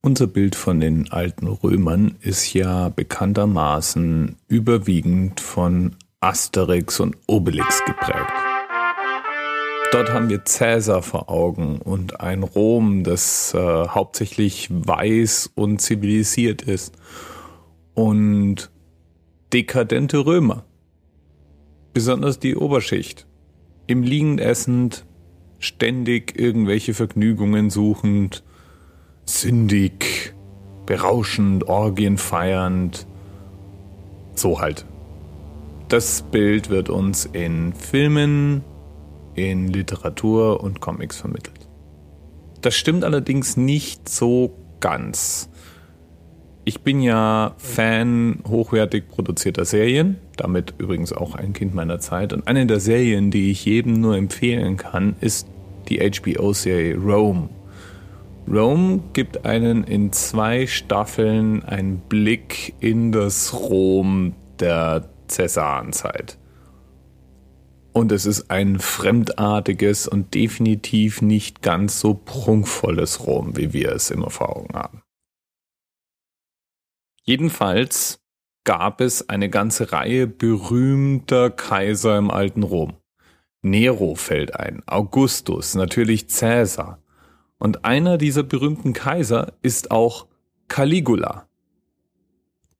Unser Bild von den alten Römern ist ja bekanntermaßen überwiegend von Asterix und Obelix geprägt. Dort haben wir Cäsar vor Augen und ein Rom, das äh, hauptsächlich weiß und zivilisiert ist. Und dekadente Römer. Besonders die Oberschicht. Im Liegen essend, ständig irgendwelche Vergnügungen suchend, sündig, berauschend, Orgien feiernd. So halt. Das Bild wird uns in Filmen, in Literatur und Comics vermittelt. Das stimmt allerdings nicht so ganz. Ich bin ja Fan hochwertig produzierter Serien, damit übrigens auch ein Kind meiner Zeit. Und eine der Serien, die ich jedem nur empfehlen kann, ist die HBO-Serie Rome. Rome gibt einen in zwei Staffeln einen Blick in das Rom der Cäsarenzeit. Und es ist ein fremdartiges und definitiv nicht ganz so prunkvolles Rom, wie wir es immer vor Augen haben. Jedenfalls gab es eine ganze Reihe berühmter Kaiser im alten Rom. Nero fällt ein, Augustus, natürlich Cäsar. Und einer dieser berühmten Kaiser ist auch Caligula.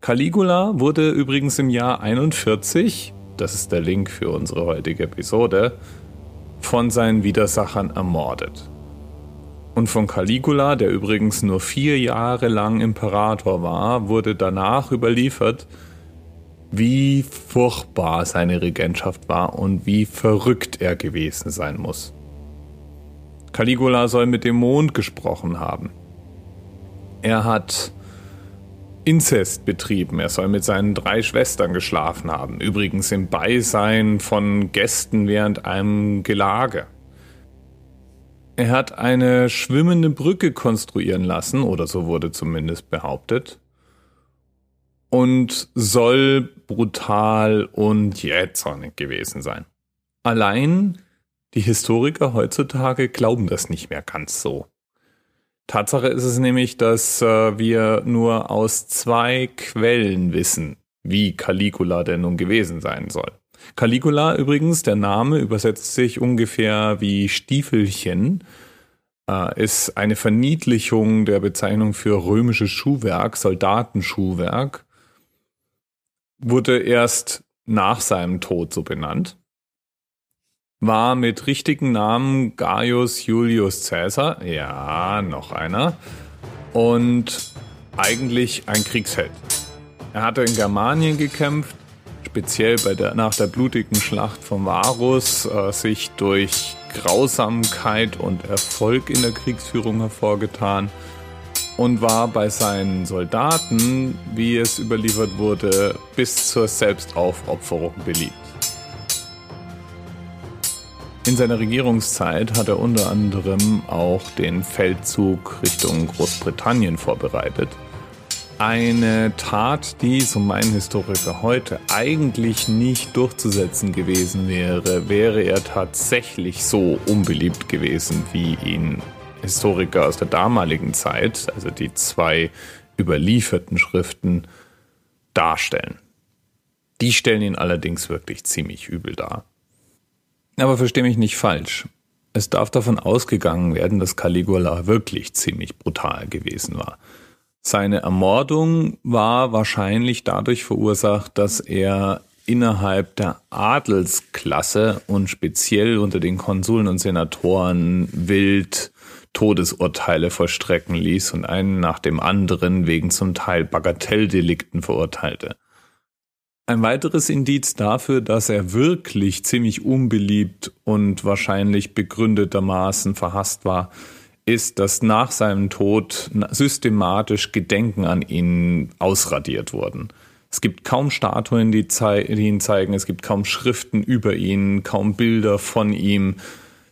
Caligula wurde übrigens im Jahr 41 das ist der Link für unsere heutige Episode, von seinen Widersachern ermordet. Und von Caligula, der übrigens nur vier Jahre lang Imperator war, wurde danach überliefert, wie furchtbar seine Regentschaft war und wie verrückt er gewesen sein muss. Caligula soll mit dem Mond gesprochen haben. Er hat Inzest betrieben. Er soll mit seinen drei Schwestern geschlafen haben. Übrigens im Beisein von Gästen während einem Gelage. Er hat eine schwimmende Brücke konstruieren lassen, oder so wurde zumindest behauptet. Und soll brutal und jähzornig gewesen sein. Allein die Historiker heutzutage glauben das nicht mehr ganz so. Tatsache ist es nämlich, dass äh, wir nur aus zwei Quellen wissen, wie Caligula denn nun gewesen sein soll. Caligula übrigens, der Name übersetzt sich ungefähr wie Stiefelchen, äh, ist eine Verniedlichung der Bezeichnung für römisches Schuhwerk, Soldatenschuhwerk, wurde erst nach seinem Tod so benannt war mit richtigen Namen Gaius Julius Caesar, ja, noch einer, und eigentlich ein Kriegsheld. Er hatte in Germanien gekämpft, speziell bei der, nach der blutigen Schlacht von Varus, äh, sich durch Grausamkeit und Erfolg in der Kriegsführung hervorgetan und war bei seinen Soldaten, wie es überliefert wurde, bis zur Selbstaufopferung beliebt. In seiner Regierungszeit hat er unter anderem auch den Feldzug Richtung Großbritannien vorbereitet. Eine Tat, die, so meinen Historiker heute, eigentlich nicht durchzusetzen gewesen wäre, wäre er tatsächlich so unbeliebt gewesen, wie ihn Historiker aus der damaligen Zeit, also die zwei überlieferten Schriften, darstellen. Die stellen ihn allerdings wirklich ziemlich übel dar. Aber versteh mich nicht falsch. Es darf davon ausgegangen werden, dass Caligula wirklich ziemlich brutal gewesen war. Seine Ermordung war wahrscheinlich dadurch verursacht, dass er innerhalb der Adelsklasse und speziell unter den Konsuln und Senatoren wild Todesurteile vollstrecken ließ und einen nach dem anderen wegen zum Teil Bagatelldelikten verurteilte. Ein weiteres Indiz dafür, dass er wirklich ziemlich unbeliebt und wahrscheinlich begründetermaßen verhasst war, ist, dass nach seinem Tod systematisch Gedenken an ihn ausradiert wurden. Es gibt kaum Statuen, die, die, ihn zeigen, es gibt kaum Schriften über ihn, kaum Bilder von ihm.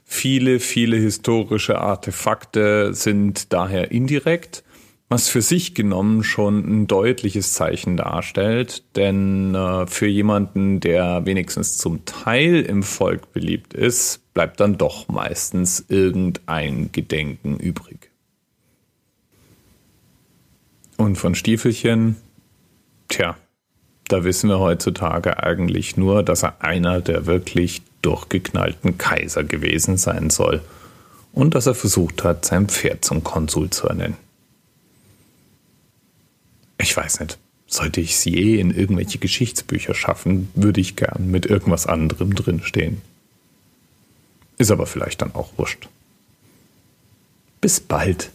Viele, viele historische Artefakte sind daher indirekt was für sich genommen schon ein deutliches Zeichen darstellt, denn äh, für jemanden, der wenigstens zum Teil im Volk beliebt ist, bleibt dann doch meistens irgendein Gedenken übrig. Und von Stiefelchen, tja, da wissen wir heutzutage eigentlich nur, dass er einer der wirklich durchgeknallten Kaiser gewesen sein soll und dass er versucht hat, sein Pferd zum Konsul zu ernennen. Ich weiß nicht. Sollte ich es je in irgendwelche Geschichtsbücher schaffen, würde ich gern mit irgendwas anderem drinstehen. Ist aber vielleicht dann auch wurscht. Bis bald.